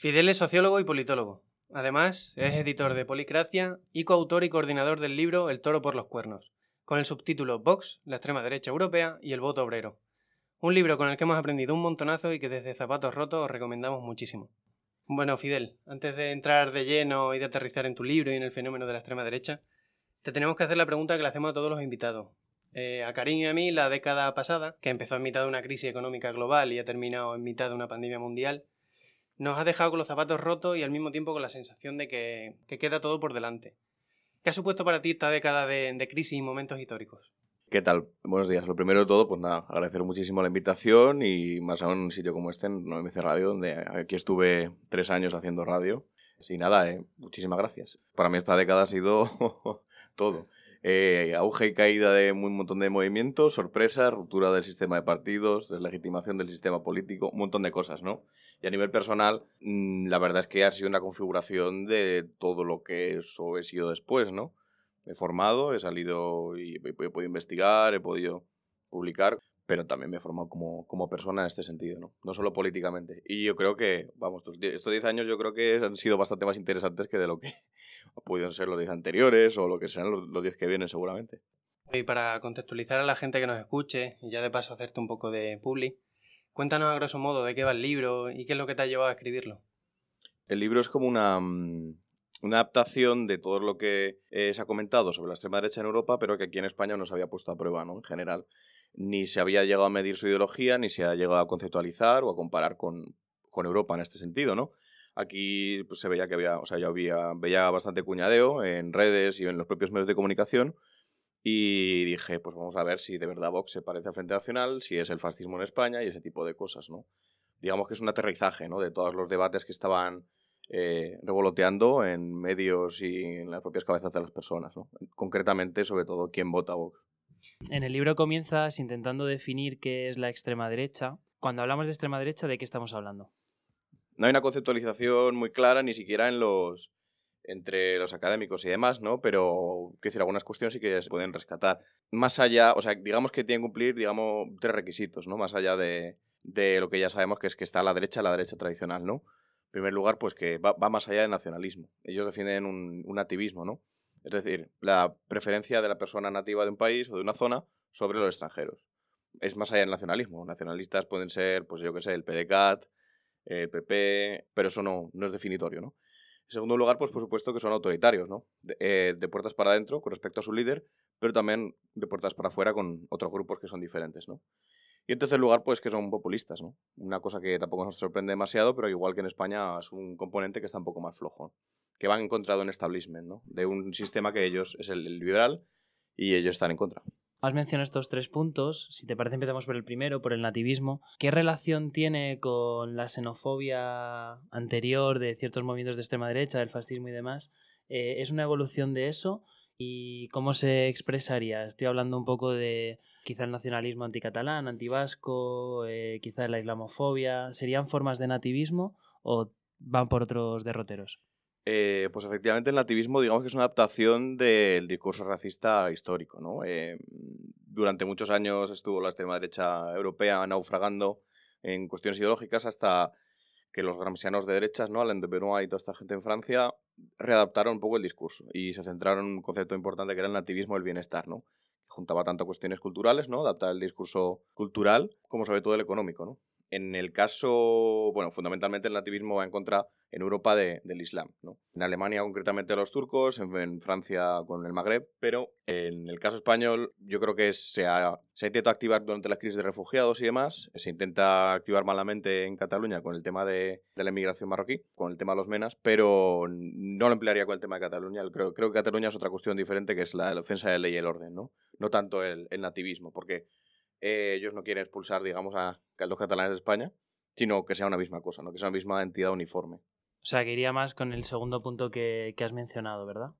Fidel es sociólogo y politólogo. Además, es editor de Policracia y coautor y coordinador del libro El toro por los cuernos, con el subtítulo Vox, la extrema derecha europea y el voto obrero. Un libro con el que hemos aprendido un montonazo y que desde Zapatos Rotos os recomendamos muchísimo. Bueno, Fidel, antes de entrar de lleno y de aterrizar en tu libro y en el fenómeno de la extrema derecha, te tenemos que hacer la pregunta que le hacemos a todos los invitados. Eh, a Karim y a mí, la década pasada, que empezó en mitad de una crisis económica global y ha terminado en mitad de una pandemia mundial, nos ha dejado con los zapatos rotos y al mismo tiempo con la sensación de que, queda todo por delante. ¿Qué ha supuesto para ti esta década de, crisis y momentos históricos? ¿Qué tal? Buenos días. Lo primero de todo, pues nada, agradecer muchísimo la invitación y más aún en un sitio como este, en 9MC Radio, donde aquí estuve tres años haciendo radio. Y nada, eh, muchísimas gracias. Para mí esta década ha sido todo. Eh, auge y caída de un montón de movimientos, sorpresas, ruptura del sistema de partidos, deslegitimación del sistema político, un montón de cosas, ¿no? Y a nivel personal, mm, la verdad es que ha sido una configuración de todo lo que eso he sido después, ¿no? he formado, he salido y he, podido investigar, he podido publicar, pero también me he formado como, como persona en este sentido, ¿no? No solo políticamente. Y yo creo que, vamos, estos 10 años yo creo que han sido bastante más interesantes que de lo que pudieron ser los 10 anteriores o lo que sean los 10 que vienen seguramente. Y para contextualizar a la gente que nos escuche, y ya de paso hacerte un poco de publi, cuéntanos a grosso modo de qué va el libro y qué es lo que te ha llevado a escribirlo. El libro es como una, mm, una adaptación de todo lo que eh, se ha comentado sobre la extrema derecha en Europa, pero que aquí en España no se había puesto a prueba, ¿no? En general. Ni se había llegado a medir su ideología, ni se ha llegado a conceptualizar o a comparar con, con Europa en este sentido, ¿no? Aquí pues, se veía que había, o sea, yo había, veía bastante cuñadeo en redes y en los propios medios de comunicación. Y dije, pues vamos a ver si de verdad Vox se parece al Frente Nacional, si es el fascismo en España y ese tipo de cosas, ¿no? Digamos que es un aterrizaje, ¿no? De todos los debates que estaban eh, revoloteando en medios y en las propias cabezas de las personas, ¿no? concretamente sobre todo quién vota Vox. En el libro comienzas intentando definir qué es la extrema derecha. Cuando hablamos de extrema derecha, ¿de qué estamos hablando? No hay una conceptualización muy clara ni siquiera en los entre los académicos y demás, ¿no? Pero quiero decir, algunas cuestiones sí que se pueden rescatar. Más allá, o sea, digamos que tienen que cumplir, digamos, tres requisitos, ¿no? Más allá de, lo que ya sabemos que es que está a la derecha, la derecha tradicional, ¿no? En primer lugar, pues que va, más allá del nacionalismo. Ellos defienden un, nativismo, ¿no? Es decir, la preferencia de la persona nativa de un país o de una zona sobre los extranjeros. Es más allá del nacionalismo. Nacionalistas pueden ser, pues yo qué sé, el PDCAT, el PP, pero eso no, no es definitorio, ¿no? En segundo lugar, pues por supuesto que son autoritarios, ¿no? De, eh, de, puertas para adentro con respecto a su líder, pero también de puertas para afuera con otros grupos que son diferentes, ¿no? Y en tercer lugar, pues que son populistas, ¿no? Una cosa que tampoco nos sorprende demasiado, pero igual que en España es un componente que está un poco más flojo, que van en contra de un establishment, ¿no? De un sistema que ellos es el liberal y ellos están en contra. Has mencionado estos tres puntos. Si te parece, empezamos por el primero, por el nativismo. ¿Qué relación tiene con la xenofobia anterior de ciertos movimientos de extrema derecha, del fascismo y demás? Eh, ¿Es una evolución de eso? ¿Y cómo se expresaría? Estoy hablando un poco de quizá el nacionalismo anticatalán, antivasco, eh, quizá la islamofobia. ¿Serían formas de nativismo o van por otros derroteros? Eh, pues efectivamente el nativismo digamos que es una adaptación del discurso racista histórico. ¿no? Eh, durante muchos años estuvo la extrema derecha europea naufragando en cuestiones ideológicas hasta que los gramscianos de derechas, ¿no? Alain de Benoit y toda esta gente en Francia, readaptaron un poco el discurso y se centraron en un concepto importante que era el nativismo del bienestar, ¿no? Juntaba tanto cuestiones culturales, ¿no? Adaptar el discurso cultural como sobre todo el económico, ¿no? En el caso, bueno, fundamentalmente el nativismo va en contra en Europa del Islam. ¿no? En Alemania concretamente los turcos, en, Francia con el Magreb, pero en el caso español yo creo que se ha, se ha intentado activar durante la crisis de refugiados y demás, se intenta activar malamente en Cataluña con el tema de, la inmigración marroquí, con el tema de los menas, pero no lo emplearía con el tema de Cataluña. Creo, creo que Cataluña es otra cuestión diferente que es la, defensa de la ley y el orden, no, no tanto el, nativismo, porque eh, ellos no quieren expulsar, digamos, a, los catalanes de España, sino que sea una misma cosa, ¿no? que sea una misma entidad uniforme. O sea, que iría más con el segundo punto que, has mencionado, ¿verdad?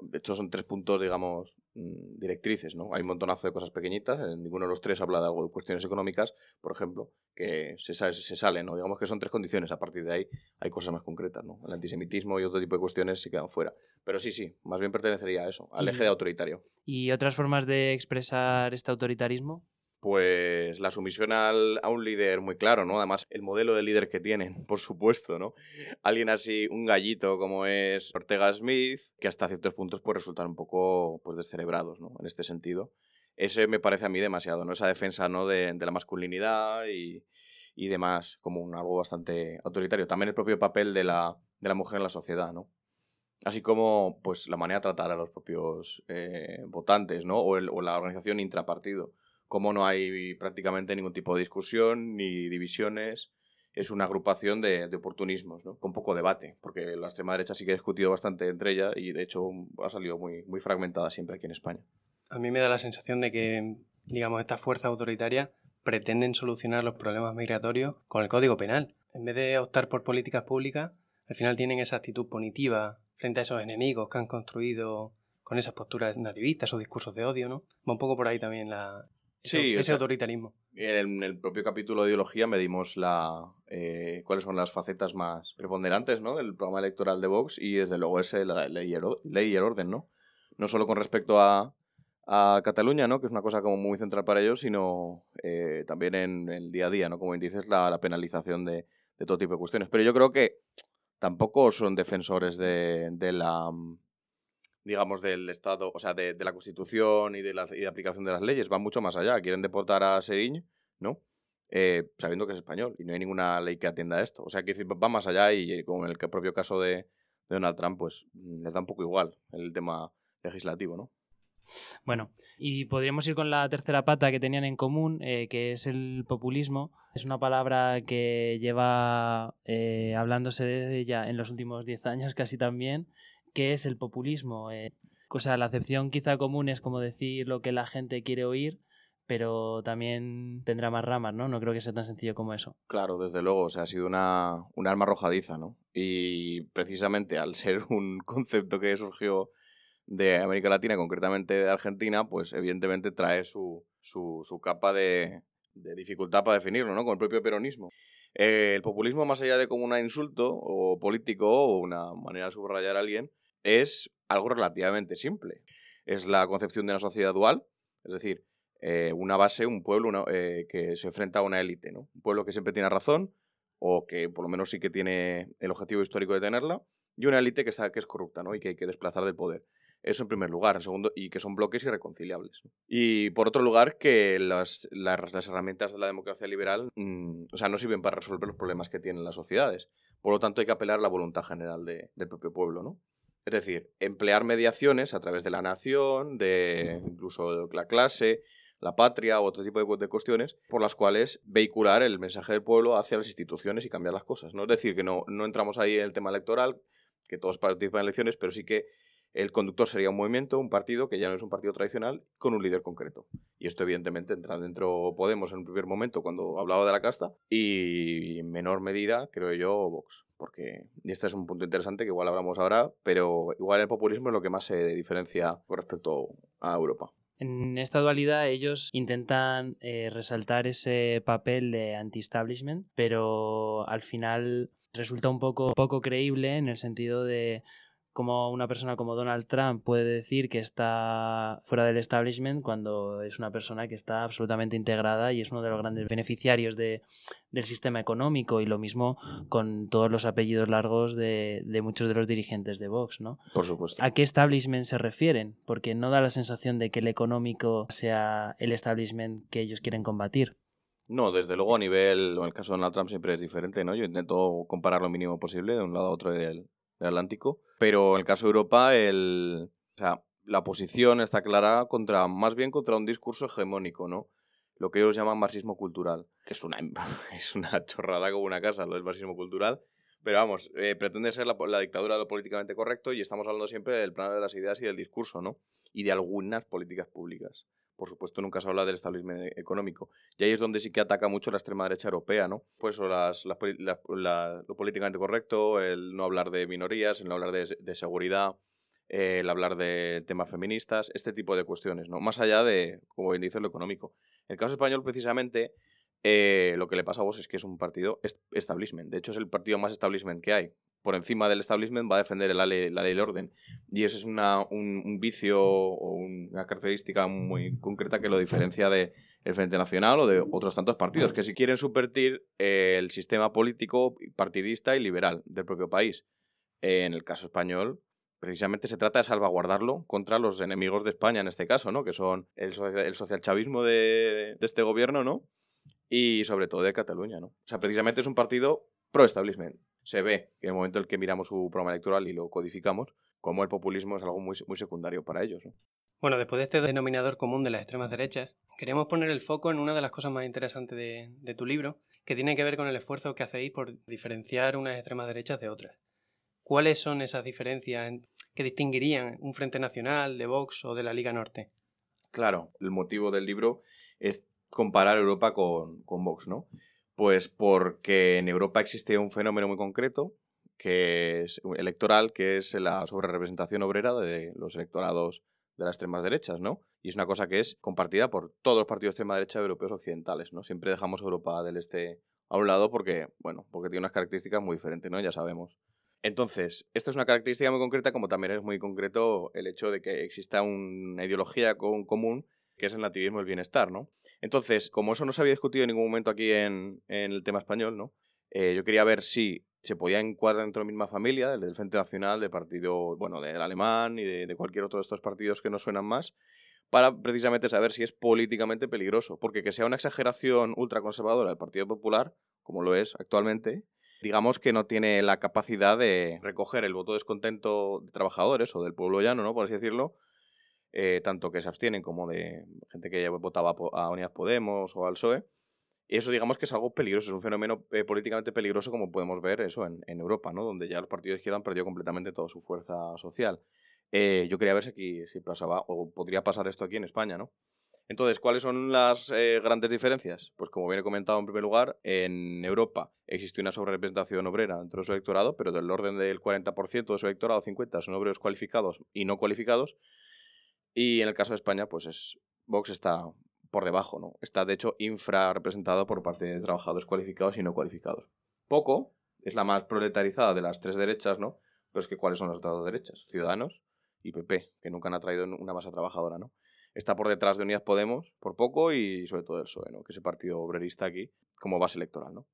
De hecho, son tres puntos, digamos, mm, directrices, ¿no? Hay un montonazo de cosas pequeñitas, en ninguno de los tres habla de algo de cuestiones económicas, por ejemplo, que se, sale, se sale, ¿no? Digamos que son tres condiciones, a partir de ahí hay cosas más concretas, ¿no? El antisemitismo y otro tipo de cuestiones se quedan fuera. Pero sí, sí, más bien pertenecería a eso, al eje de autoritario. ¿Y otras formas de expresar este autoritarismo? Pues la sumisión al, a un líder muy claro, ¿no? Además, el modelo de líder que tienen, por supuesto, ¿no? Alguien así, un gallito como es Ortega Smith, que hasta ciertos puntos puede resultar un poco pues ¿no? En este sentido. Ese me parece a mí demasiado, ¿no? Esa defensa, ¿no? De, de la masculinidad y, y demás, como un, algo bastante autoritario. También el propio papel de la, de la mujer en la sociedad, ¿no? Así como pues la manera de tratar a los propios eh, votantes, ¿no? O, el, o la organización intrapartido como no hay prácticamente ningún tipo de discusión ni divisiones, es una agrupación de, oportunismos, ¿no? con poco debate, porque la extrema derecha sí que ha discutido bastante entre ella y de hecho ha salido muy, muy fragmentada siempre aquí en España. A mí me da la sensación de que, digamos, estas fuerzas autoritarias pretenden solucionar los problemas migratorios con el Código Penal. En vez de optar por políticas públicas, al final tienen esa actitud punitiva frente a esos enemigos que han construido con esas posturas nativistas o discursos de odio, ¿no? Va un poco por ahí también la, Sí, ese o sea, autoritarismo. En el propio capítulo de ideología medimos la, eh, cuáles son las facetas más preponderantes ¿no? del programa electoral de Vox y desde luego es la ley y el, orden, ¿no? No solo con respecto a, a Cataluña, ¿no? que es una cosa como muy central para ellos, sino eh, también en el día a día, ¿no? como dices, la, la penalización de, de, todo tipo de cuestiones. Pero yo creo que tampoco son defensores de, de la digamos, del Estado, o sea, de, de la Constitución y de la y de aplicación de las leyes, van mucho más allá. Quieren deportar a Seriñ, ¿no? Eh, sabiendo que es español y no hay ninguna ley que atienda a esto. O sea, que va más allá y, como en el propio caso de, de Donald Trump, pues mm, les da un poco igual el tema legislativo, ¿no? Bueno, y podríamos ir con la tercera pata que tenían en común, eh, que es el populismo. Es una palabra que lleva eh, hablándose de ella en los últimos 10 años casi también, qué es el populismo. Eh, o sea, la acepción quizá común es como decir lo que la gente quiere oír, pero también tendrá más ramas, ¿no? No creo que sea tan sencillo como eso. Claro, desde luego, o sea, ha sido una, un arma arrojadiza, ¿no? Y precisamente al ser un concepto que surgió de América Latina, concretamente de Argentina, pues evidentemente trae su, su, su capa de, de, dificultad para definirlo, ¿no? Con el propio peronismo. Eh, el populismo, más allá de como un insulto o político o una manera de subrayar a alguien, es algo relativamente simple. Es la concepción de una sociedad dual, es decir, eh, una base, un pueblo eh, que se enfrenta a una élite, ¿no? Un pueblo que siempre tiene razón, o que por lo menos sí que tiene el objetivo histórico de tenerla, y una élite que, está, que es corrupta, ¿no? Y que hay que desplazar del poder. Eso en primer lugar. En segundo, y que son bloques irreconciliables. Y por otro lugar, que las, las, las herramientas de la democracia liberal mmm, o sea, no sirven para resolver los problemas que tienen las sociedades. Por lo tanto, hay que apelar a la voluntad general de, del propio pueblo, ¿no? Es decir, emplear mediaciones a través de la nación, de incluso la clase, la patria u otro tipo de, de, cuestiones, por las cuales vehicular el mensaje del pueblo hacia las instituciones y cambiar las cosas. ¿no? Es decir, que no, no entramos ahí en el tema electoral, que todos participan en elecciones, pero sí que el conductor sería un movimiento, un partido, que ya no es un partido tradicional, con un líder concreto. Y esto evidentemente entra dentro Podemos en un primer momento cuando hablaba de la casta y en menor medida, creo yo, Vox. Porque, este es un punto interesante que igual hablamos ahora, pero igual el populismo es lo que más se diferencia con respecto a Europa. En esta dualidad ellos intentan eh, resaltar ese papel de anti-establishment, pero al final resulta un poco, poco creíble en el sentido de como una persona como Donald Trump puede decir que está fuera del establishment cuando es una persona que está absolutamente integrada y es uno de los grandes beneficiarios de, del sistema económico y lo mismo con todos los apellidos largos de, de, muchos de los dirigentes de Vox, ¿no? Por supuesto. ¿A qué establishment se refieren? Porque no da la sensación de que el económico sea el establishment que ellos quieren combatir. No, desde luego a nivel, en el caso de Donald Trump siempre es diferente, ¿no? Yo intento comparar lo mínimo posible de un lado a otro del, Atlántico. Pero en el caso de Europa, el, o sea, la posición está clara contra, más bien contra un discurso hegemónico, ¿no? Lo que ellos llaman marxismo cultural, que es una, es una chorrada como una casa, lo del marxismo cultural. Pero vamos, eh, pretende ser la, la, dictadura de lo políticamente correcto y estamos hablando siempre del plano de las ideas y del discurso, ¿no? Y de algunas políticas públicas. Por supuesto, nunca se habla del establishment económico. Y ahí es donde sí que ataca mucho la extrema derecha europea, ¿no? Pues o las, las, la, la, lo políticamente correcto, el no hablar de minorías, el no hablar de, seguridad, el hablar de temas feministas, este tipo de cuestiones, ¿no? Más allá de, como bien dice, lo económico. El caso español, precisamente, eh, lo que le pasa a vos es que es un partido establishment. De hecho, es el partido más establishment que hay por encima del establishment va a defender la ley, la ley del orden. Y eso es una, un, un, vicio o una característica muy concreta que lo diferencia de el Frente Nacional o de otros tantos partidos, que si quieren subvertir eh, el sistema político partidista y liberal del propio país. en el caso español, precisamente se trata de salvaguardarlo contra los enemigos de España en este caso, ¿no? Que son el, el socialchavismo de, de, este gobierno, ¿no? Y sobre todo de Cataluña, ¿no? O sea, precisamente es un partido pro-establishment. Se ve que en el momento en el que miramos su programa electoral y lo codificamos, como el populismo es algo muy, muy secundario para ellos, ¿no? Bueno, después de este denominador común de las extremas derechas, queremos poner el foco en una de las cosas más interesantes de, tu libro, que tiene que ver con el esfuerzo que hacéis por diferenciar unas extremas derechas de otras. ¿Cuáles son esas diferencias que distinguirían un Frente Nacional, de Vox o de la Liga Norte? Claro, el motivo del libro es comparar Europa con, con Vox, ¿no? Pues porque en Europa existe un fenómeno muy concreto, que es electoral, que es la sobrerepresentación obrera de los electorados de las extremas derechas, ¿no? Y es una cosa que es compartida por todos los partidos de extrema derecha europeos occidentales, ¿no? Siempre dejamos Europa del Este a un lado porque, bueno, porque tiene unas características muy diferentes, ¿no? Ya sabemos. Entonces, esta es una característica muy concreta, como también es muy concreto el hecho de que exista una ideología común que es el nativismo y el bienestar, ¿no? Entonces, como eso no se había discutido en ningún momento aquí en, el tema español, ¿no? Eh, yo quería ver si se podía encuadrar dentro de la misma familia, del Frente Nacional, del partido, bueno, del alemán y de, cualquier otro de estos partidos que no suenan más, para precisamente saber si es políticamente peligroso. Porque que sea una exageración ultraconservadora del Partido Popular, como lo es actualmente, digamos que no tiene la capacidad de recoger el voto descontento de trabajadores o del pueblo llano, ¿no? Por así decirlo, eh, tanto que se abstienen como de gente que ya votaba a Unidas Podemos o al PSOE eso digamos que es algo peligroso, es un fenómeno eh, políticamente peligroso como podemos ver eso en, Europa, ¿no? donde ya los partidos de izquierda han perdido completamente toda su fuerza social. Eh, yo quería ver si aquí si pasaba o podría pasar esto aquí en España, ¿no? Entonces, ¿cuáles son las eh, grandes diferencias? Pues como bien he comentado en primer lugar, en Europa existe una sobrerepresentación obrera dentro de su electorado, pero del orden del 40% de su electorado, 50 son obreros cualificados y no cualificados. Y en el caso de España, pues es Vox está por debajo, ¿no? Está de hecho infrarrepresentado por parte de trabajadores cualificados y no cualificados. Poco es la más proletarizada de las tres derechas, ¿no? Pero es que ¿cuáles son las otras dos derechas? Ciudadanos y PP, que nunca han atraído una masa trabajadora, ¿no? Está por detrás de Unidas Podemos, por poco, y sobre todo el PSOE, ¿no? Que es el partido obrerista aquí, como base electoral, ¿no?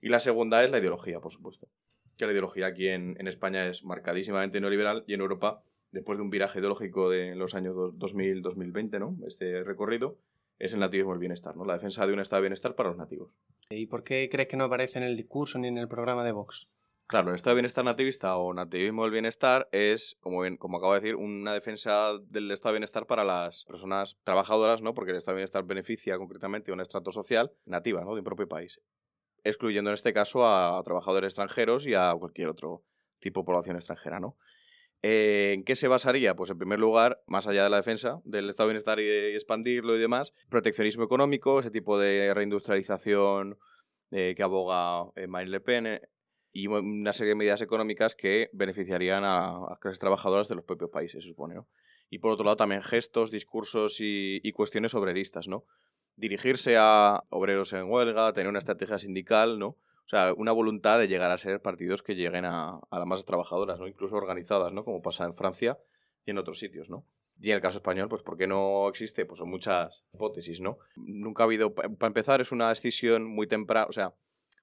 Y la segunda es la ideología, por supuesto. Que la ideología aquí en, en España es marcadísimamente neoliberal y en Europa, después de un viraje ideológico de los años 2000-2020, ¿no? Este recorrido, es el nativismo el bienestar, ¿no? La defensa de un estado de bienestar para los nativos. ¿Y por qué crees que no aparece en el discurso ni en el programa de Vox? Claro, el estado de bienestar nativista o nativismo del bienestar es, como, bien, como acabo de decir, una defensa del estado de bienestar para las personas trabajadoras, ¿no? Porque el estado de bienestar beneficia concretamente a un estrato social nativa, ¿no? De un propio país. Excluyendo en este caso a trabajadores extranjeros y a cualquier otro tipo de población extranjera, ¿no? Eh, ¿En qué se basaría? Pues en primer lugar, más allá de la defensa del estado de bienestar y, expandirlo y demás, proteccionismo económico, ese tipo de reindustrialización eh, que aboga eh, Marine Le Pen y una serie de medidas económicas que beneficiarían a, las clases trabajadoras de los propios países, se supone. Y por otro lado también gestos, discursos y, y cuestiones obreristas, ¿no? Dirigirse a obreros en huelga, tener una estrategia sindical, ¿no? O sea, una voluntad de llegar a ser partidos que lleguen a, a las masas trabajadoras, ¿no? Incluso organizadas, ¿no? Como pasa en Francia y en otros sitios, ¿no? Y en el caso español, pues ¿por qué no existe? Pues son muchas hipótesis, ¿no? Nunca ha habido, para empezar, es una decisión muy temprana, o sea,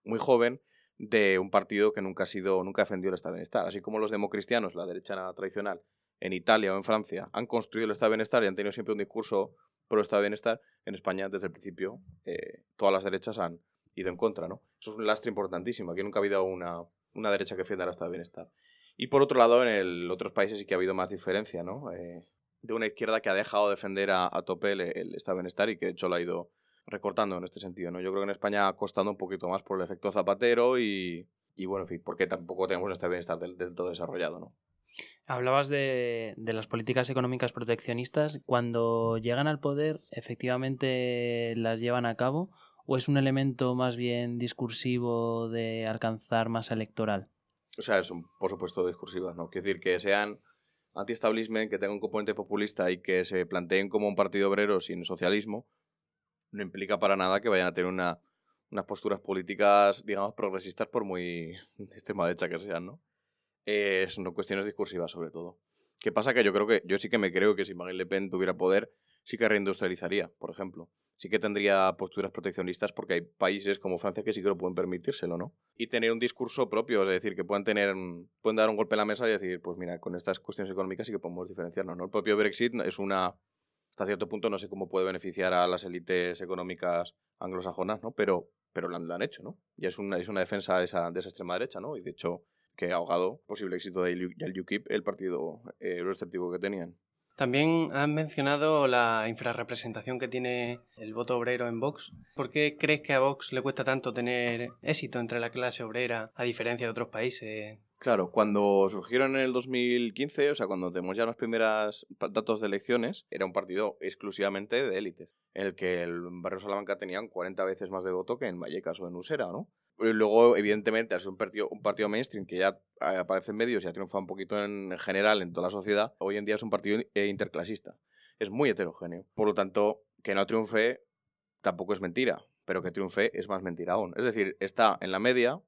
muy joven de un partido que nunca ha sido, nunca ha defendido el Estado de Bienestar. Así como los democristianos, la derecha tradicional, en Italia o en Francia, han construido el Estado de Bienestar y han tenido siempre un discurso pro Estado de Bienestar, en España, desde el principio, eh, todas las derechas han, ido en contra, ¿no? Eso es un lastre importantísimo. Aquí nunca ha habido una, una derecha que defienda el estado de bienestar. Y por otro lado, en el, otros países sí que ha habido más diferencia, ¿no? Eh, de una izquierda que ha dejado de defender a, tope el, estado de bienestar y que de hecho lo ha ido recortando en este sentido, ¿no? Yo creo que en España ha costado un poquito más por el efecto zapatero y, y bueno, en fin, porque tampoco tenemos un estado de bienestar del, del todo desarrollado, ¿no? Hablabas de, de, las políticas económicas proteccionistas. Cuando llegan al poder, ¿efectivamente las llevan a cabo o es un elemento más bien discursivo de alcanzar masa electoral? O sea, son por supuesto discursivas, ¿no? Quiere decir que sean anti-establishment, que tengan un componente populista y que se planteen como un partido obrero sin socialismo, no implica para nada que vayan a tener una, unas posturas políticas, digamos, progresistas por muy extrema derecha que sean, ¿no? Eh, son cuestiones discursivas sobre todo. ¿Qué pasa? Que yo creo que, yo sí que me creo que si Marine Le Pen tuviera poder, sí que reindustrializaría, por ejemplo. Sí que tendría posturas proteccionistas porque hay países como Francia que sí que lo pueden permitírselo, ¿no? Y tener un discurso propio, es decir, que puedan tener, pueden dar un golpe en la mesa y decir, pues mira, con estas cuestiones económicas sí que podemos diferenciarnos, ¿no? El propio Brexit es una, hasta cierto punto no sé cómo puede beneficiar a las élites económicas anglosajonas, ¿no? Pero, pero lo, han, hecho, ¿no? Y es una, es una defensa de esa, de esa extrema derecha, ¿no? Y de hecho que ha ahogado posible éxito del UKIP, el partido eh, que tenían. También has mencionado la infrarrepresentación que tiene el voto obrero en Vox. ¿Por qué crees que a Vox le cuesta tanto tener éxito entre la clase obrera a diferencia de otros países? Claro, cuando surgieron en el 2015, o sea, cuando tenemos ya los primeros datos de elecciones, era un partido exclusivamente de élites, en el que el barrio Salamanca tenían 40 veces más de voto que en Vallecas o en Usera, ¿no? Luego, evidentemente, es un partido, un partido mainstream que ya eh, aparece en medios y ha triunfado un poquito en general en toda la sociedad. Hoy en día es un partido eh, interclasista. Es muy heterogéneo. Por lo tanto, que no triunfe tampoco es mentira, pero que triunfe es más mentira aún. Es decir, está en la media,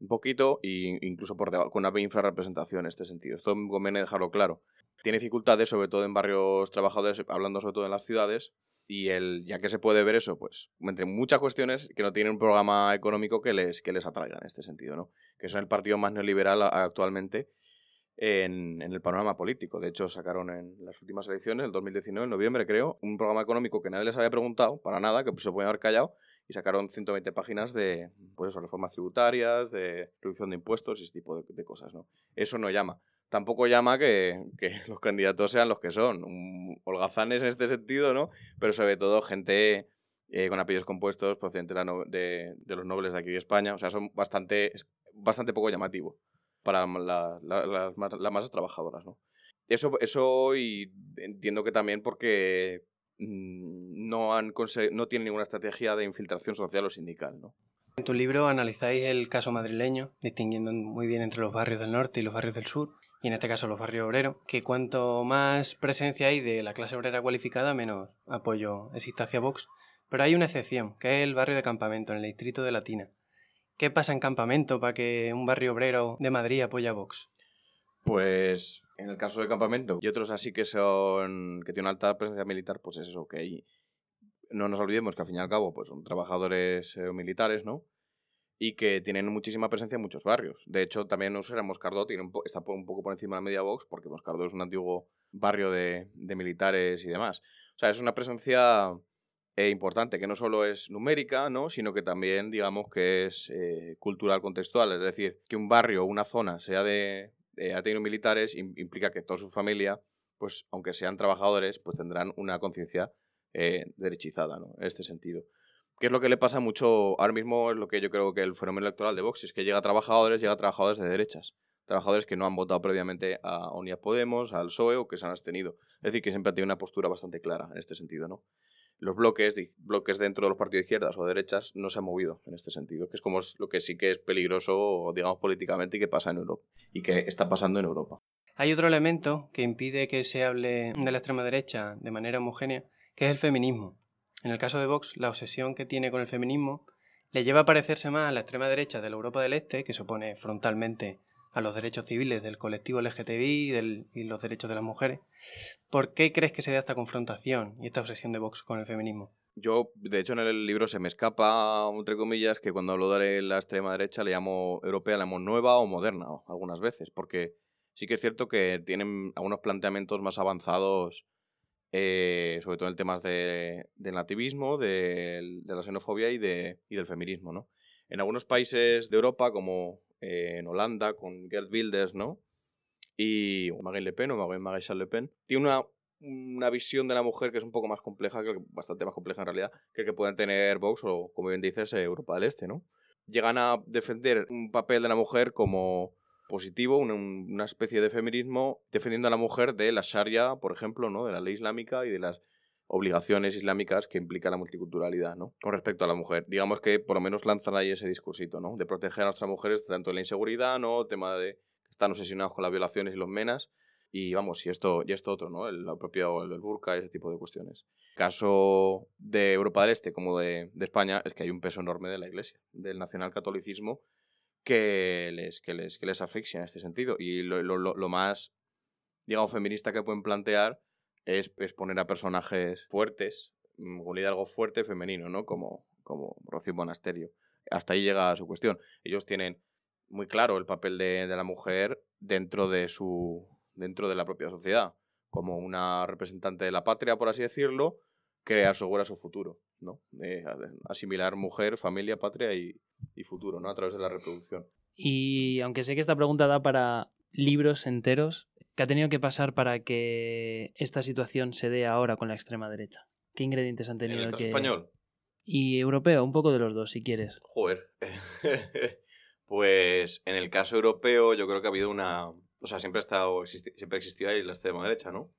un poquito, e incluso por debajo, con una infrarrepresentación en este sentido. Esto conviene dejarlo claro. Tiene dificultades, sobre todo en barrios trabajadores, hablando sobre todo en las ciudades, y el, ya que se puede ver eso, pues, entre muchas cuestiones que no tienen un programa económico que les, que les atraiga en este sentido, ¿no? Que son el partido más neoliberal actualmente en, en, el panorama político. De hecho, sacaron en las últimas elecciones, el 2019, en noviembre creo, un programa económico que nadie les había preguntado, para nada, que pues, se pueden haber callado, y sacaron 120 páginas de pues eso, reformas tributarias, de reducción de impuestos y ese tipo de cosas, ¿no? Eso no llama tampoco llama que, los candidatos sean los que son. holgazanes en este sentido, ¿no? Pero sobre todo gente eh, con apellidos compuestos procedentes de, los nobles de aquí de España. O sea, son bastante, bastante poco llamativo para las masas trabajadoras, ¿no? Eso, eso y entiendo que también porque mm, no, han no tienen ninguna estrategia de infiltración social o sindical, ¿no? En tu libro analizáis el caso madrileño, distinguiendo muy bien entre los barrios del norte y los barrios del sur y en este caso los barrios obreros, que cuanto más presencia hay de la clase obrera cualificada, menos apoyo existe hacia Vox. Pero hay una excepción, que es el barrio de Campamento, en el distrito de Latina. ¿Qué pasa en Campamento para que un barrio obrero de Madrid apoye a Vox? Pues en el caso de Campamento y otros así que son que tienen alta presencia militar, pues es eso, que ahí no nos olvidemos que al fin y al cabo pues son trabajadores eh, militares, ¿no? Y que tienen muchísima presencia en muchos barrios. De hecho, también Usera Moscardó tiene está un poco por encima de la media Vox, porque Moscardó es un antiguo barrio de, militares y demás. O sea, es una presencia eh, importante, que no solo es numérica, ¿no? sino que también, digamos, que es eh, cultural contextual. Es decir, que un barrio o una zona sea de, de militares implica que toda su familia, pues aunque sean trabajadores, pues tendrán una conciencia eh, derechizada, ¿no? En este sentido. ¿Qué es lo que le pasa mucho ahora mismo? Es lo que yo creo que el fenómeno electoral de Vox es que llega a trabajadores, llega a trabajadores de derechas. Trabajadores que no han votado previamente a Unidas Podemos, al PSOE o que se han abstenido. Es decir, que siempre ha tenido una postura bastante clara en este sentido, ¿no? Los bloques, bloques dentro de los partidos de izquierdas o derechas no se han movido en este sentido, que es como lo que sí que es peligroso, digamos, políticamente y que pasa en Europa. Y que está pasando en Europa. Hay otro elemento que impide que se hable de la extrema derecha de manera homogénea, que es el feminismo. En el caso de Vox, la obsesión que tiene con el feminismo le lleva a parecerse más a la extrema derecha de la Europa del Este, que se opone frontalmente a los derechos civiles del colectivo LGTBI y, los derechos de las mujeres. ¿Por qué crees que se da esta confrontación y esta obsesión de Vox con el feminismo? Yo, de hecho, en el libro se me escapa, entre comillas, que cuando hablo de la extrema derecha le llamo europea, le llamo nueva o moderna algunas veces, porque sí que es cierto que tienen algunos planteamientos más avanzados eh, sobre todo en temas de, del nativismo, de, la xenofobia y, de, y del feminismo, ¿no? En algunos países de Europa, como eh, en Holanda, con Gerd Wilders, ¿no? Y Marine Le Pen o Marine Le Pen, tiene una, visión de la mujer que es un poco más compleja, que, bastante más compleja en realidad, que que pueden tener Vox o, como bien dices, Europa del Este, ¿no? Llegan a defender un papel de la mujer como positivo, una, especie de feminismo defendiendo a la mujer de la Sharia, por ejemplo, ¿no? de la ley islámica y de las obligaciones islámicas que implica la multiculturalidad, ¿no? Con respecto a la mujer. Digamos que por lo menos lanzan ahí ese discursito, ¿no? De proteger a nuestras mujeres tanto de la inseguridad, ¿no? Tema de que están obsesionados con las violaciones y los menas. Y vamos, y esto, y esto otro, ¿no? El, propio el, burka y ese tipo de cuestiones. Caso de Europa del Este como de, de España es que hay un peso enorme de la Iglesia, del nacionalcatolicismo, que les, que les, que les asfixia en este sentido. Y lo, lo, lo más, digamos, feminista que pueden plantear es, es poner a personajes fuertes, mm, un liderazgo fuerte femenino, ¿no? Como, como Rocío Monasterio. Hasta ahí llega su cuestión. Ellos tienen muy claro el papel de, de la mujer dentro de su dentro de la propia sociedad, como una representante de la patria, por así decirlo, que asegura su futuro, ¿no? Eh, asimilar mujer, familia, patria y, y futuro, ¿no? A través de la reproducción. Y aunque sé que esta pregunta da para libros enteros, ¿qué ha tenido que pasar para que esta situación se dé ahora con la extrema derecha? ¿Qué ingredientes han En tenido el caso que... español, Y europeo, un poco de los dos, si quieres. joder. pues en el caso europeo yo creo que ha habido una... O sea, siempre ha estado, siempre ahí la extrema derecha, ¿no?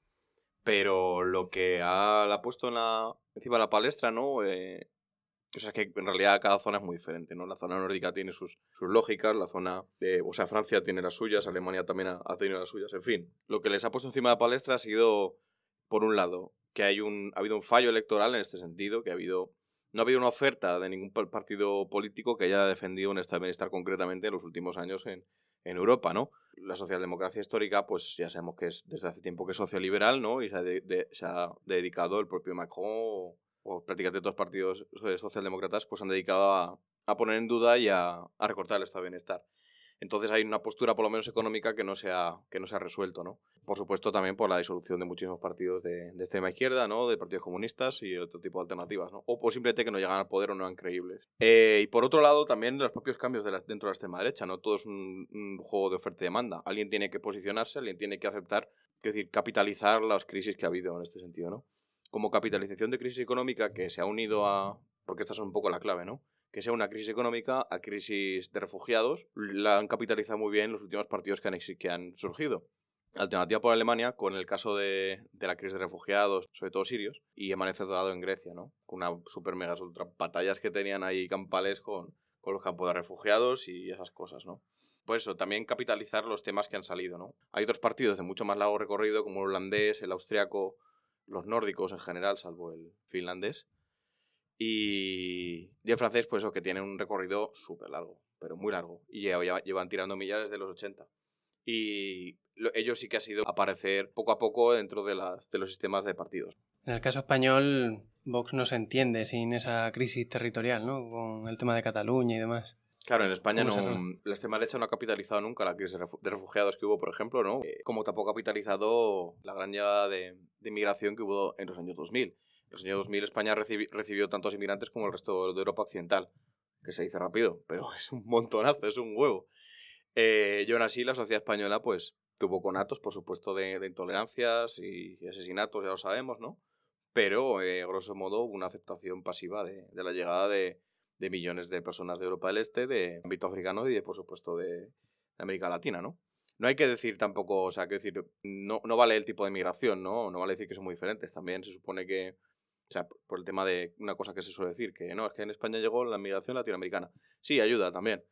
Pero lo que ha, la ha puesto en la, encima de la palestra, ¿no? Eh, o sea, que en realidad cada zona es muy diferente, ¿no? La zona nórdica tiene sus, sus lógicas, la zona de... O sea, Francia tiene las suyas, Alemania también ha, tenido las suyas, en fin. Lo que les ha puesto encima de la palestra ha sido, por un lado, que hay un, ha habido un fallo electoral en este sentido, que ha habido... No ha habido una oferta de ningún pa- partido político que haya defendido un estado de bienestar concretamente en los últimos años en, en Europa, ¿no? La socialdemocracia histórica, pues ya sabemos que es desde hace tiempo que es socioliberal, ¿no? Y se ha, de- de- se ha dedicado el propio Macron o, prácticamente todos los partidos so- socialdemócratas, pues han dedicado a, a poner en duda y a, a recortar el estado de bienestar. Entonces hay una postura, por lo menos económica, que no se ha, que no se ha resuelto, ¿no? Por supuesto, también por la disolución de muchísimos partidos de, de extrema izquierda, ¿no? De partidos comunistas y otro tipo de alternativas, ¿no? O, o simplemente que no llegan al poder o no eran creíbles. Eh, y por otro lado, también los propios cambios de la- dentro de la extrema derecha, ¿no? Todo es un, un juego de oferta y demanda. Alguien tiene que posicionarse, alguien tiene que aceptar, es decir, capitalizar las crisis que ha habido en este sentido, ¿no? Como capitalización de crisis económica que se ha unido a... Porque esta es un poco la clave, ¿no? Que sea una crisis económica a crisis de refugiados, la han capitalizado muy bien los últimos partidos que han, que han surgido. Alternativa por Alemania, con el caso de, de la crisis de refugiados, sobre todo sirios, y Amanece Dorado en Grecia, ¿no? Con una super mega ultra batallas que tenían ahí campales con, con los campos de refugiados y esas cosas, ¿no? Pues eso, también capitalizar los temas que han salido, ¿no? Hay otros partidos de mucho más largo recorrido, como el holandés, el austriaco, los nórdicos en general, salvo el finlandés, y, y el francés, pues eso, que tiene un recorrido súper largo, pero muy largo. Y lleva- lleva- llevan tirando millas desde los 80. Y lo- ellos sí que ha sido aparecer poco a poco dentro de, las, de los sistemas de partidos. En el caso español, Vox no se entiende sin esa crisis territorial, ¿no? Con el tema de Cataluña y demás. Claro, en España ¿Cómo se no, la extrema derecha no ha capitalizado nunca la crisis de refu- de refugiados que hubo, por ejemplo, ¿no? Eh, como tampoco ha capitalizado la gran llegada de, de inmigración que hubo en los años 2000. En los años 2000 España recibi- recibió tantos inmigrantes como el resto de Europa occidental, que se dice rápido, pero es un montonazo, es un huevo. Eh, y aún así la sociedad española pues tuvo conatos, por supuesto, de, de intolerancias y, y asesinatos, ya lo sabemos, ¿no? Pero, eh, grosso modo, una aceptación pasiva de, de la llegada de, de millones de personas de Europa del Este, de ámbito africano y, de, por supuesto, de América Latina, ¿no? No hay que decir tampoco, o sea, que decir, no, no vale el tipo de migración, ¿no? No vale decir que son muy diferentes. También se supone que, o sea, por el tema de una cosa que se suele decir, que no, es que en España llegó la migración latinoamericana. Sí, ayuda también.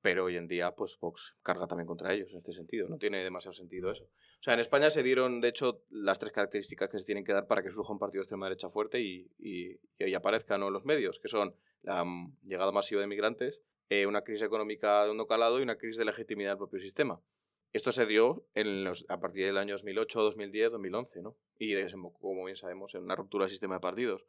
Pero hoy en día, pues Vox carga también contra ellos en este sentido. No tiene demasiado sentido eso. O sea, en España se dieron, de hecho, las tres características que se tienen que dar para que surja un partido de extrema derecha fuerte y, y, y ahí aparezcan ¿no? en los medios, que son la mm, llegada masiva de migrantes, eh, una crisis económica de hondo calado y una crisis de legitimidad del propio sistema. Esto se dio en los, a partir del año 2008, 2010, 2011, ¿no? Y desembocó, como bien sabemos, en una ruptura del sistema de partidos.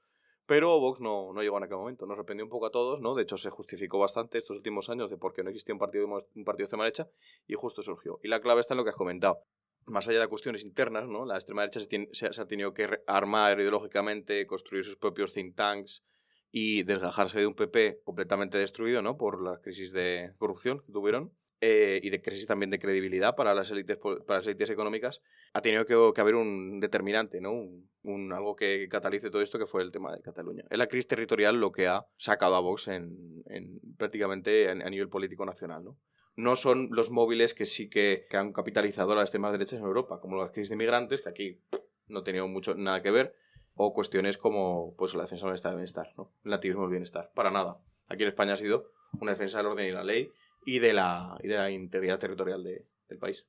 Pero Vox no, no llegó en aquel momento. Nos sorprendió un poco a todos, ¿no? De hecho, se justificó bastante estos últimos años de por qué no existía un partido, un partido de extrema derecha y justo surgió. Y la clave está en lo que has comentado. Más allá de cuestiones internas, ¿no? La extrema derecha se, tiene- se- se ha tenido que armar ideológicamente, construir sus propios think tanks y desgajarse de un PP completamente destruido, ¿no? Por la crisis de corrupción que tuvieron eh, y de crisis también de credibilidad para las élites para las élites económicas, ha tenido que, que haber un determinante, ¿no? Un, un- algo que catalice todo esto que fue el tema de Cataluña. Es la crisis territorial lo que ha sacado a Vox en, en- prácticamente a, nivel político nacional, ¿no? No son los móviles que sí que, que han capitalizado a las extremas derechas en Europa, como las crisis de migrantes, que aquí no tenido mucho, nada que ver, o cuestiones como pues, la defensa del estado de bienestar, ¿no? el nativismo del bienestar. Para nada. Aquí en España ha sido una defensa del orden y la ley y de la, y de la integridad territorial de- del país.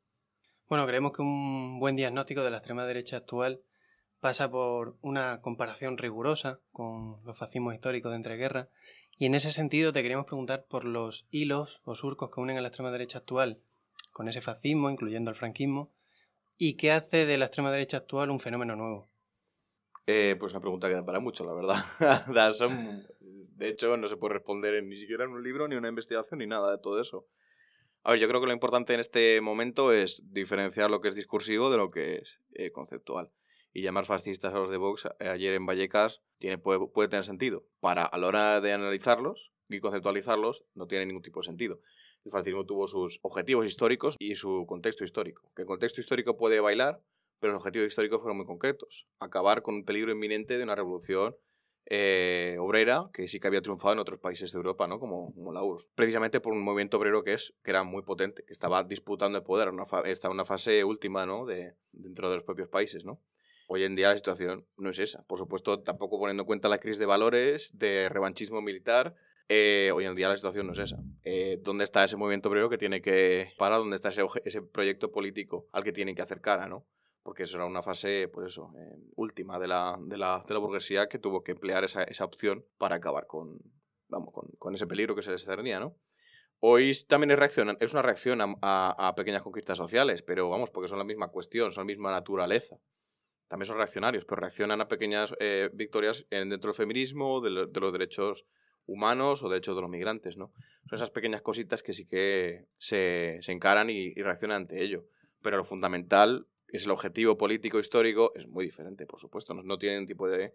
Bueno, creemos que un buen diagnóstico de la extrema derecha actual pasa por una comparación rigurosa con los fascismos históricos de entreguerras y en ese sentido te queríamos preguntar por los hilos o surcos que unen a la extrema derecha actual con ese fascismo, incluyendo el franquismo, ¿Y qué hace de la extrema derecha actual un fenómeno nuevo? Eh, pues una pregunta que da para mucho, la verdad. Son, de hecho, no se puede responder ni siquiera en un libro, ni una investigación, ni nada de todo eso. A ver, yo creo que lo importante en este momento es diferenciar lo que es discursivo de lo que es eh, conceptual. Y llamar fascistas a los de Vox eh, ayer en Vallecas tiene, puede, puede tener sentido. Para, a la hora de analizarlos y conceptualizarlos, no tiene ningún tipo de sentido. El fascismo tuvo sus objetivos históricos y su contexto histórico. Que el contexto histórico puede bailar, pero los objetivos históricos fueron muy concretos. Acabar con un peligro inminente de una revolución eh, obrera que sí que había triunfado en otros países de Europa, ¿no? como, como la URSS. Precisamente por un movimiento obrero que, es, que era muy potente, que estaba disputando el poder, una estaba en una fase última ¿no? de, dentro de los propios países. ¿no? Hoy en día la situación no es esa. Por supuesto, tampoco poniendo en cuenta la crisis de valores, de revanchismo militar, eh, hoy en día la situación no es esa. Eh, ¿Dónde está ese movimiento obrero que tiene que parar? ¿Dónde está ese, ese proyecto político al que tiene que hacer cara? ¿no? Porque eso era una fase, pues eso, eh, última de la, de, la, de la, burguesía que tuvo que emplear esa, esa opción para acabar con, vamos, con, con, ese peligro que se les cernía, ¿no? Hoy también es, es una reacción a, a, a, pequeñas conquistas sociales, pero vamos, porque son la misma cuestión, son la misma naturaleza. También son reaccionarios, pero reaccionan a pequeñas eh, victorias en, dentro del feminismo, de, de los derechos humanos o de hecho de los migrantes, ¿no? Son esas pequeñas cositas que sí que se, se encaran y, y, reaccionan ante ello. Pero lo fundamental es el objetivo político histórico, es muy diferente, por supuesto, no, no tienen tipo de,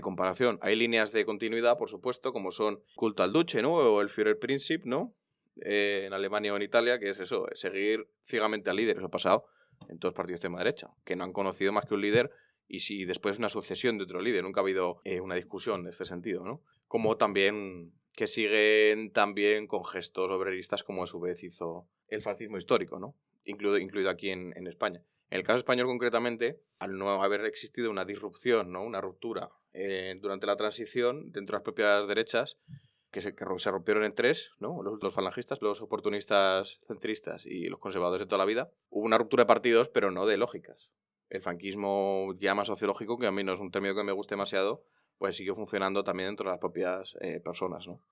comparación. Hay líneas de continuidad, por supuesto, como son culto al duce, ¿no? O el Führerprinzip, ¿no? Eh, en Alemania o en Italia, que es eso, seguir ciegamente al líder. Eso ha pasado en todos los partidos de extrema derecha, que no han conocido más que un líder y si después una sucesión de otro líder. Nunca ha habido eh, una discusión en este sentido, ¿no? Como también que siguen también con gestos obreristas como a su vez hizo el fascismo histórico, ¿no? Incluido, incluido aquí en, en España. En el caso español concretamente, al no haber existido una disrupción, ¿no? una ruptura eh, durante la transición dentro de las propias derechas, que se, rompieron en tres, ¿no? los, los, falangistas, los oportunistas centristas y los conservadores de toda la vida, hubo una ruptura de partidos, pero no de lógicas. El franquismo ya más sociológico, que a mí no es un término que me guste demasiado, pues siguió funcionando también dentro de las propias eh, personas. ¿no?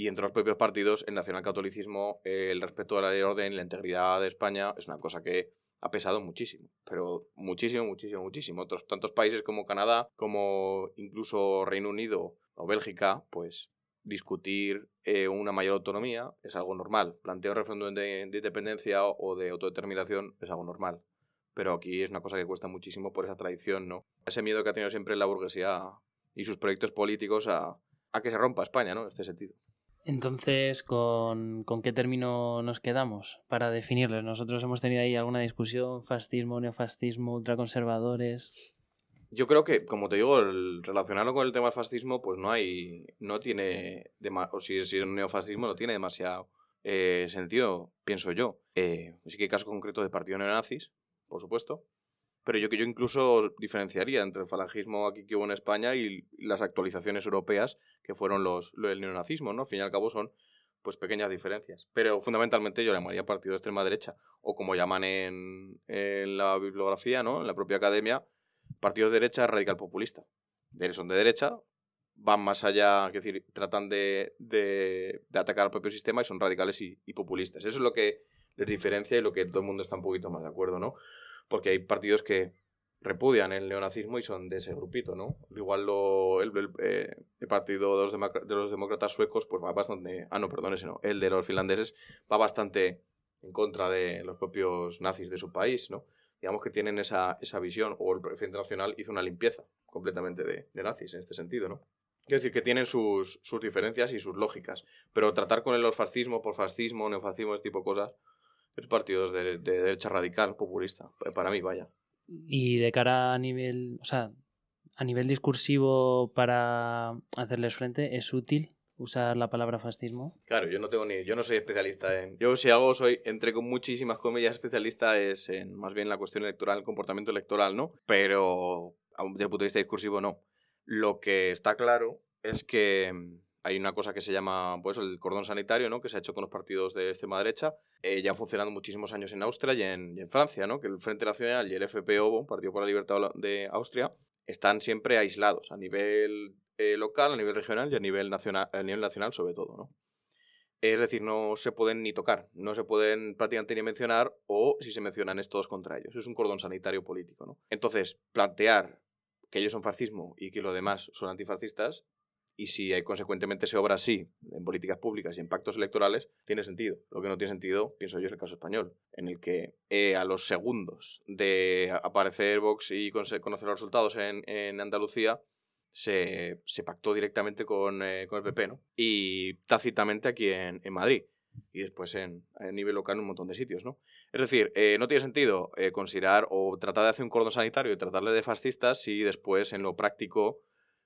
y entre los propios partidos, el nacionalcatolicismo, el respeto a la orden, la integridad de España, es una cosa que ha pesado muchísimo, pero muchísimo, muchísimo, muchísimo. Otros tantos países como Canadá, como incluso Reino Unido o Bélgica, pues discutir eh, una mayor autonomía es algo normal. Plantear un referéndum de, de, independencia o de autodeterminación es algo normal. Pero aquí es una cosa que cuesta muchísimo por esa tradición, ¿no? Ese miedo que ha tenido siempre la burguesía y sus proyectos políticos a, a que se rompa España, ¿no? En este sentido. Entonces, ¿con, ¿con, qué término nos quedamos para definirlos? Nosotros hemos tenido ahí alguna discusión, fascismo, neofascismo, ultraconservadores. Yo creo que, como te digo, el relacionarlo con el tema del fascismo, pues no hay, no tiene, o si, si es un neofascismo, no tiene demasiado eh, sentido, pienso yo. Eh, sí que hay casos concretos de partidos neonazis, por supuesto, pero yo que yo incluso diferenciaría entre el falangismo aquí que hubo en España y las actualizaciones europeas que fueron los, los el neonazismo, ¿no? Al fin y al cabo son pues pequeñas diferencias. Pero fundamentalmente yo le llamaría partido de extrema derecha, o como llaman en, en la bibliografía, ¿no? En la propia academia, partido de derecha radical populista. Son de derecha, van más allá, es decir, tratan de, de, atacar al propio sistema y son radicales y, y populistas. Eso es lo que les diferencia y lo que todo el mundo está un poquito más de acuerdo, ¿no? Porque hay partidos que repudian el neonazismo y son de ese grupito, ¿no? Igual lo, el, eh, partido de los, de los, demócratas suecos pues va bastante... Ah, no, perdón, ese no. El de los finlandeses va bastante en contra de los propios nazis de su país, ¿no? Digamos que tienen esa, esa visión, o el Frente Nacional hizo una limpieza completamente de, nazis en este sentido, ¿no? Quiero decir que tienen sus, sus diferencias y sus lógicas, pero tratar con el fascismo por fascismo, neofascismo, este tipo de cosas, es partidos de, de, derecha radical, populista, para mí, vaya. Y de cara a nivel, o sea, a nivel discursivo para hacerles frente, ¿es útil usar la palabra fascismo? Claro, yo no tengo ni, yo no soy especialista en, yo si algo soy, entre con muchísimas comillas, especialista es en más bien la cuestión electoral, el comportamiento electoral, ¿no? Pero desde el punto de vista discursivo no. Lo que está claro es que hay una cosa que se llama pues, el cordón sanitario, ¿no? que se ha hecho con los partidos de extrema derecha, eh, ya funcionando muchísimos años en Austria y en, Francia, ¿no? que el Frente Nacional y el FPO, Partido por la Libertad de Austria, están siempre aislados a nivel eh, local, a nivel regional y a nivel nacional, a nivel nacional sobre todo. ¿no? Es decir, no se pueden ni tocar, no se pueden prácticamente ni mencionar o si se mencionan es todos contra ellos. Es un cordón sanitario político. ¿no? Entonces, plantear que ellos son fascismo y que los demás son antifascistas y si hay, consecuentemente se obra así en políticas públicas y en pactos electorales, tiene sentido. Lo que no tiene sentido, pienso yo, es el caso español, en el que eh, a los segundos de aparecer Vox y conocer los resultados en, en Andalucía, se, se, pactó directamente con, eh, con, el PP, ¿no? Y tácitamente aquí en, en Madrid. Y después en, a nivel local en un montón de sitios, ¿no? Es decir, eh, no tiene sentido considerar o tratar de hacer un cordón sanitario y tratarle de fascistas si después en lo práctico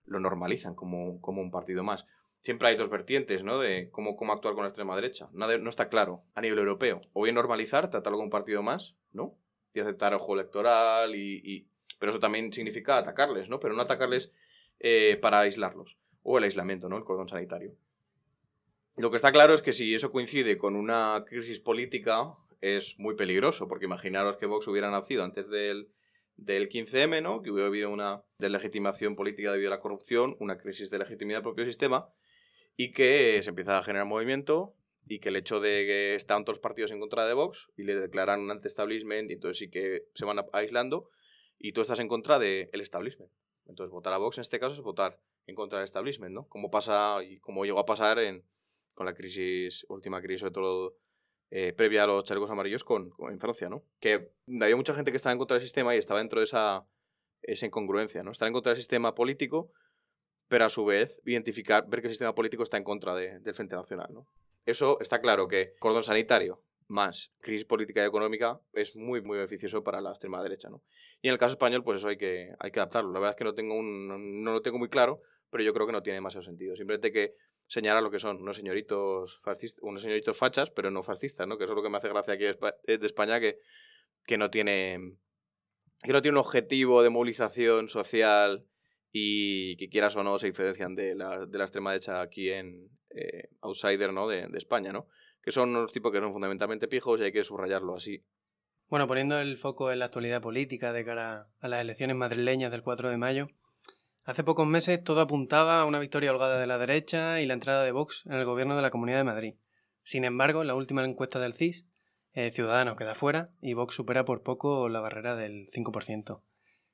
lo normalizan como, como un partido más. Siempre hay dos vertientes, ¿no? De cómo, cómo actuar con la extrema derecha. Nada, no está claro a nivel europeo. O bien normalizar, tratarlo como un partido más, ¿no? Y aceptar el juego electoral y. Pero eso también significa atacarles, ¿no? Pero no atacarles eh, para aislarlos. O el aislamiento, ¿no? El cordón sanitario. Lo que está claro es que si eso coincide con una crisis política, es muy peligroso, porque imaginaros que Vox hubiera nacido antes del, del 15M, ¿no? que hubiera habido una deslegitimación política debido a la corrupción, una crisis de legitimidad del propio sistema, y que se empieza a generar movimiento, y que el hecho de que están todos los partidos en contra de Vox y le declaran un anti-establishment, y entonces sí que se van aislando, y tú estás en contra del establishment. Entonces votar a Vox en este caso es votar en contra del establishment, ¿no? Como pasa y como llegó a pasar en, con la crisis, última crisis sobre todo eh, previa a los chalecos amarillos con, en Francia, ¿no? Que había mucha gente que estaba en contra del sistema y estaba dentro de esa, esa incongruencia, ¿no? Estar en contra del sistema político, pero a su vez identificar, ver que el sistema político está en contra de, del Frente Nacional, ¿no? Eso está claro que cordón sanitario más crisis política y económica es muy, muy beneficioso para la extrema derecha, ¿no? Y en el caso español, pues eso hay que, hay que adaptarlo. La verdad es que no, tengo un, no lo tengo muy claro, pero yo creo que no tiene demasiado sentido. Simplemente que señala lo que son unos señoritos fascistas, unos señoritos fachas, pero no fascistas, ¿no? Que eso es lo que me hace gracia aquí de España, que, que no tiene que no tiene un objetivo de movilización social y que quieras o no se diferencian de la, de la extrema derecha aquí en eh, Outsider, ¿no? De, de, España, ¿no? Que son unos tipos que son fundamentalmente pijos y hay que subrayarlo así. Bueno, poniendo el foco en la actualidad política de cara a las elecciones madrileñas del 4 de mayo, Hace pocos meses todo apuntaba a una victoria holgada de la derecha y la entrada de Vox en el gobierno de la Comunidad de Madrid. Sin embargo, en la última encuesta del CIS, eh, Ciudadanos queda fuera y Vox supera por poco la barrera del 5%.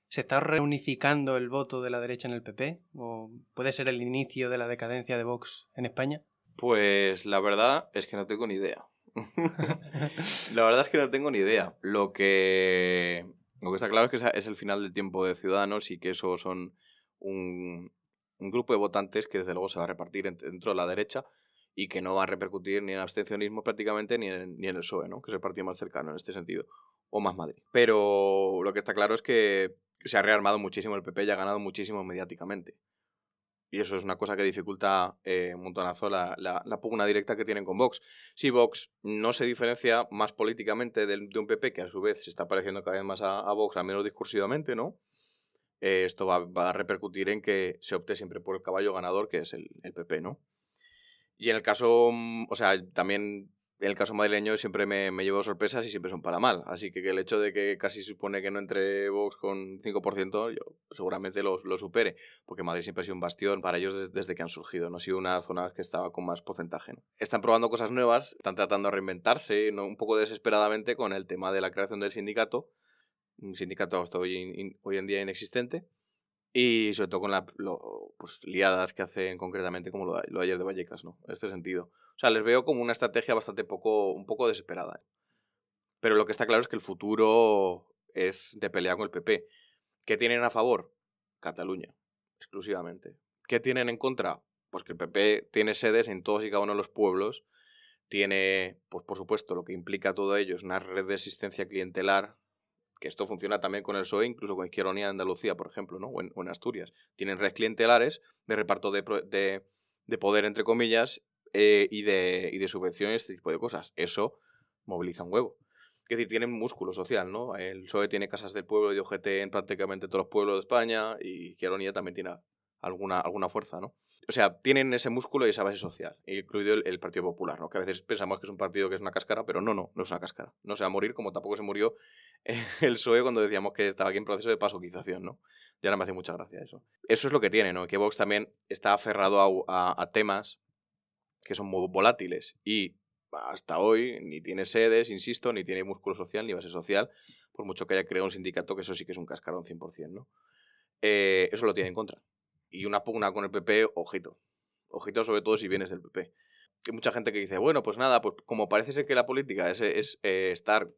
¿Se está reunificando el voto de la derecha en el PP? ¿O puede ser el inicio de la decadencia de Vox en España? Pues la verdad es que no tengo ni idea. la verdad es que no tengo ni idea. Lo que, lo que está claro es que es el final del tiempo de Ciudadanos y que eso son un, grupo de votantes que desde luego se va a repartir dentro de la derecha y que no va a repercutir ni en abstencionismo prácticamente ni en, ni en el PSOE, ¿no? que es el partido más cercano en este sentido, o más Madrid. Pero lo que está claro es que se ha rearmado muchísimo el PP y ha ganado muchísimo mediáticamente. Y eso es una cosa que dificulta eh, un montonazo la, la, pugna directa que tienen con Vox. Si Vox no se diferencia más políticamente de, de, un PP que a su vez se está pareciendo cada vez más a, a Vox, al menos discursivamente, ¿no? Eh, esto va, a repercutir en que se opte siempre por el caballo ganador, que es el, el, PP, ¿no? Y en el caso, mm, o sea, también en el caso madrileño siempre me, llevo sorpresas y siempre son para mal. Así que, el hecho de que casi supone que no entre Vox con 5%, yo seguramente lo, lo supere, porque Madrid siempre ha sido un bastión para ellos desde, que han surgido, no ha sido una zona que estaba con más porcentaje. Están probando cosas nuevas, están tratando de reinventarse, un poco desesperadamente con el tema de la creación del sindicato, un sindicato hasta hoy, en día inexistente. Y sobre todo con las pues, liadas que hacen concretamente como lo, lo, de ayer de Vallecas, ¿no? En este sentido. O sea, les veo como una estrategia bastante poco, un poco desesperada. ¿eh? Pero lo que está claro es que el futuro es de pelear con el PP. ¿Qué tienen a favor? Cataluña, exclusivamente. ¿Qué tienen en contra? Pues que el PP tiene sedes en todos y cada uno de los pueblos. Tiene, pues por supuesto, lo que implica todo ello es una red de asistencia clientelar que esto funciona también con el PSOE, incluso con Izquierda de Andalucía, por ejemplo, ¿no? o, en, Asturias. Tienen redes clientelares de reparto de, de, de poder, entre comillas, eh, y, de, y de subvenciones, este tipo de cosas. Eso moviliza un huevo. Es decir, tienen músculo social, ¿no? El PSOE tiene casas del pueblo y OGT en prácticamente todos los pueblos de España y Izquierda también tiene alguna, alguna fuerza, ¿no? O sea, tienen ese músculo y esa base social, incluido el, Partido Popular, ¿no? Que a veces pensamos que es un partido que es una cáscara, pero no, no, no es una cáscara. No se va a morir como tampoco se murió el PSOE cuando decíamos que estaba aquí en proceso de pasoquización, ¿no? Y ahora me hace mucha gracia eso. Eso es lo que tiene, ¿no? Que Vox también está aferrado a temas que son muy volátiles y hasta hoy ni tiene sedes, insisto, ni tiene músculo social ni base social, por mucho que haya creado un sindicato, que eso sí que es un cascarón 100%, ¿no? Eh, eso lo tiene en contra. Y una pugna con el PP, ojito. Ojito sobre todo si vienes del PP. Hay mucha gente que dice, bueno, pues nada, pues como parece ser que la política es, es eh, estar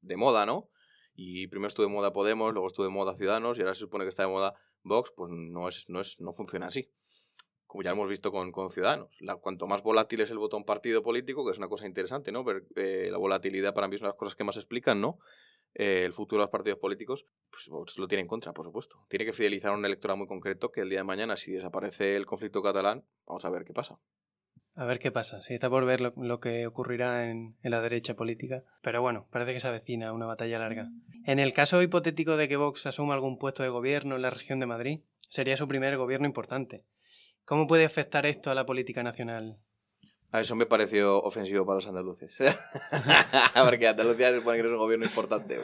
de moda, ¿no? Y primero estuvo de moda Podemos, luego estuvo de moda Ciudadanos y ahora se supone que está de moda Vox, pues no, es, no, es, no funciona así. Como ya hemos visto con, con Ciudadanos. La, cuanto más volátil es el botón partido político, que es una cosa interesante, ¿no? Ver eh, la volatilidad para mí es una de las cosas que más explican, ¿no? Eh, el futuro de los partidos políticos, pues Vox lo tiene en contra, por supuesto. Tiene que fidelizar a un electorado muy concreto que el día de mañana, si desaparece el conflicto catalán, vamos a ver qué pasa. A ver qué pasa. Sí, está por ver lo, que ocurrirá en, en, la derecha política. Pero bueno, parece que se avecina una batalla larga. En el caso hipotético de que Vox asuma algún puesto de gobierno en la región de Madrid, sería su primer gobierno importante. ¿Cómo puede afectar esto a la política nacional? A eso me pareció ofensivo para los andaluces. Porque Andalucía se supone que es un gobierno importante.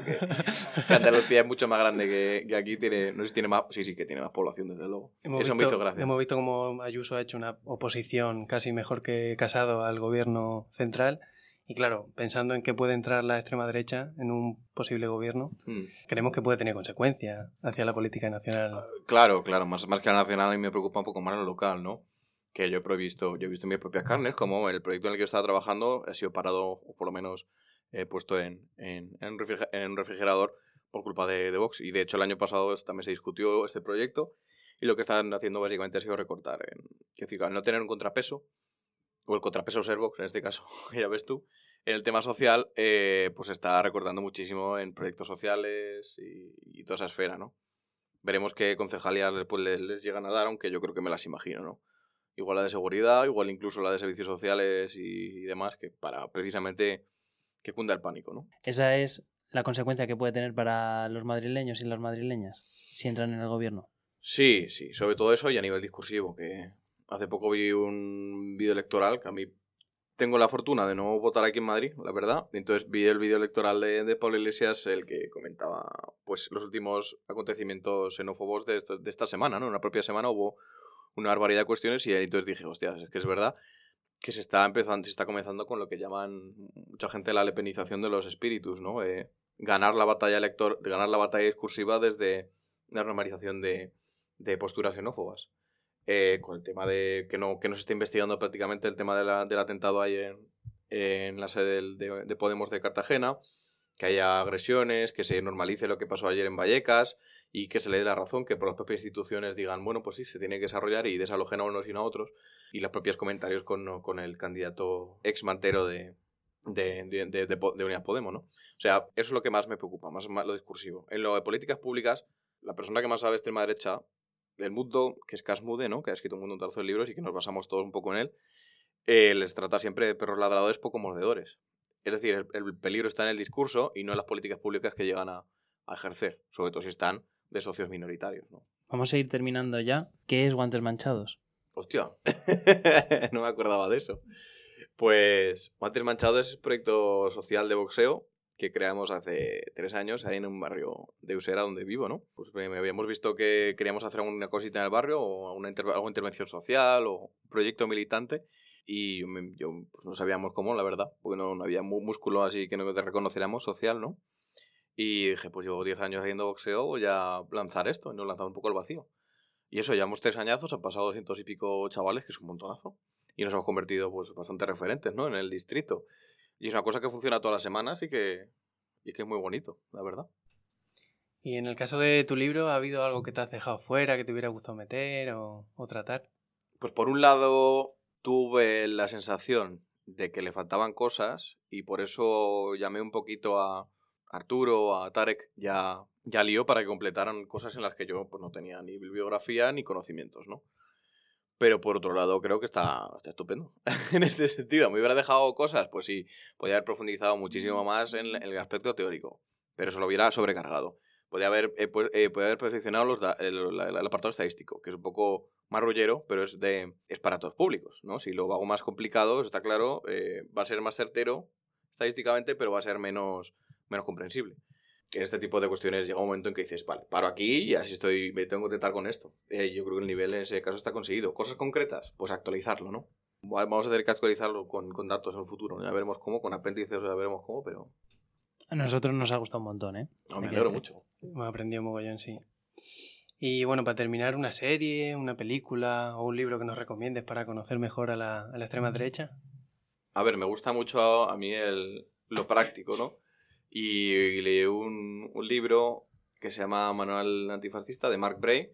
Andalucía es mucho más grande que, aquí. Tiene, no sé si tiene más. Sí, sí, que tiene más población, desde luego. eso me hizo gracia. Hemos visto cómo Ayuso ha hecho una oposición casi mejor que Casado al gobierno central. Y claro, pensando en que puede entrar la extrema derecha en un posible gobierno, hmm. creemos que puede tener consecuencias hacia la política nacional. Claro, claro. Más, más que la nacional, a mí me preocupa un poco más lo local, ¿no? Que yo he visto, yo he visto mis propias carnes, como el proyecto en el que yo estaba trabajando ha sido parado, o por lo menos eh, puesto en, en, en, un refrigerador por culpa de, de, Vox. Y de hecho el año pasado también se discutió este proyecto y lo que están haciendo básicamente ha sido recortar. En, es decir, al no tener un contrapeso, o el contrapeso ser Vox en este caso, ya ves tú, en el tema social, eh, pues está recortando muchísimo en proyectos sociales y, toda esa esfera, ¿no? Veremos qué concejalías pues, les, les llegan a dar, aunque yo creo que me las imagino, ¿no? Igual la de seguridad, igual incluso la de servicios sociales y, demás, que para precisamente que cunda el pánico, ¿no? Esa es la consecuencia que puede tener para los madrileños y las madrileñas si entran en el gobierno. Sí, sí, sobre todo eso y a nivel discursivo, que hace poco vi un vídeo electoral que a mí tengo la fortuna de no votar aquí en Madrid, la verdad. Entonces vi el vídeo electoral de, de, Pablo Iglesias, el que comentaba pues los últimos acontecimientos xenófobos de, de esta semana, ¿no? En una propia semana hubo una barbaridad de cuestiones y entonces dije, hostia, es que es verdad que se está empezando, se está comenzando con lo que llaman mucha gente la lepenización de los espíritus, ¿no? Eh, ganar la batalla elector, ganar la batalla discursiva desde una normalización de, de posturas xenófobas. Eh, con el tema de que no, que no se está investigando prácticamente el tema de la, del atentado ahí en, en la sede de, de, Podemos de Cartagena, que haya agresiones, que se normalice lo que pasó ayer en Vallecas, y que se le dé la razón, que por las propias instituciones digan, bueno, pues sí, se tiene que desarrollar y desalojen a unos y no a otros, y los propios comentarios con, con el candidato ex mantero de, de, de, de, Unidad Podemos, ¿no? O sea, eso es lo que más me preocupa, más, lo discursivo. En lo de políticas públicas, la persona que más sabe extrema derecha, el mundo, que es Casmude, ¿no? Que ha escrito un montón de libros y que nos basamos todos un poco en él, eh, les trata siempre de perros ladradores poco mordedores. Es decir, el, peligro está en el discurso y no en las políticas públicas que llegan a, a ejercer, sobre todo si están de socios minoritarios. ¿no? Vamos a ir terminando ya. ¿Qué es Guantes Manchados? Hostia, no me acordaba de eso. Pues Guantes Manchados es un proyecto social de boxeo que creamos hace tres años ahí en un barrio de Usera donde vivo, ¿no? Pues me habíamos visto que queríamos hacer una cosita en el barrio o una alguna intervención social o un proyecto militante y yo pues no sabíamos cómo, la verdad, porque no, no había músculo así que no te reconociéramos social, ¿no? Y dije, pues llevo 10 años haciendo boxeo, voy a lanzar esto. Y nos lanzado un poco al vacío. Y eso, llevamos tres añazos, han pasado 200 y pico chavales, que es un montonazo. Y nos hemos convertido, pues, bastante referentes, ¿no? En el distrito. Y es una cosa que funciona todas las semanas y que, y que es muy bonito, la verdad. ¿Y en el caso de tu libro, ha habido algo que te has dejado fuera, que te hubiera gustado meter o, o tratar? Pues por un lado, tuve la sensación de que le faltaban cosas y por eso llamé un poquito a Arturo, a Tarek, ya, ya lió para que completaran cosas en las que yo pues, no tenía ni bibliografía ni conocimientos, ¿no? Pero por otro lado, creo que está, está estupendo en este sentido. ¿Me hubiera dejado cosas? Pues sí, podría haber profundizado muchísimo más en, el aspecto teórico, pero se lo hubiera sobrecargado. Podría haber, pues, eh, haber perfeccionado los el, apartado estadístico, que es un poco más rollero, pero es, de, es para todos públicos. ¿no? Si lo hago más complicado, está claro, eh, va a ser más certero estadísticamente, pero va a ser menos, menos comprensible. Que en este tipo de cuestiones llega un momento en que dices, vale, paro aquí y así estoy, me tengo que tratar con esto. Eh, yo creo que el nivel en ese caso está conseguido. Cosas concretas, pues actualizarlo, ¿no? Vamos a tener que actualizarlo con, con datos en el futuro. Ya veremos cómo, con apéndices ya veremos cómo, pero... A nosotros nos ha gustado un montón, ¿eh? No, me alegro mucho. Hemos aprendido mogollón, sí. Y bueno, para terminar, una serie, una película o un libro que nos recomiendes para conocer mejor a la, a la extrema derecha. A ver, me gusta mucho a mí el, lo práctico, ¿no? Y leí un, un libro que se llama Manual Antifascista de Mark Bray,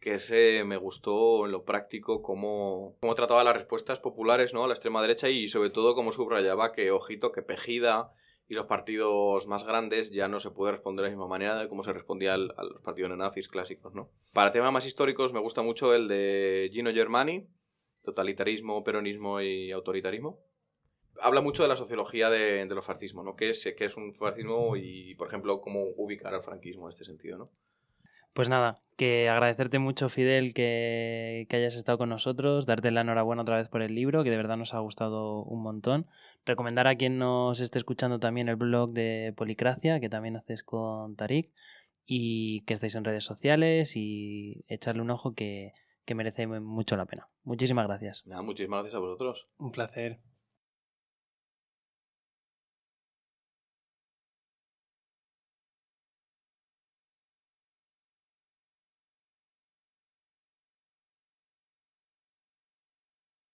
que ese me gustó en lo práctico cómo, cómo trataba las respuestas populares ¿no? a la extrema derecha y sobre todo cómo subrayaba que, ojito, que Pejida y los partidos más grandes ya no se puede responder de la misma manera de cómo se respondía al- a los partidos neonazis clásicos, ¿no? Para temas más históricos me gusta mucho el de Gino Germani, totalitarismo, peronismo y autoritarismo habla mucho de la sociología de, de los fascismos, ¿no? ¿Qué es, qué es un fascismo y, por ejemplo, cómo ubicar al franquismo en este sentido, ¿no? Pues nada, que agradecerte mucho, Fidel, que, que hayas estado con nosotros, darte la enhorabuena otra vez por el libro, que de verdad nos ha gustado un montón. Recomendar a quien nos esté escuchando también el blog de Policracia, que también haces con Tarik, y que estéis en redes sociales y echarle un ojo que, que merece mucho la pena. Muchísimas gracias. Nada, muchísimas gracias a vosotros. Un placer.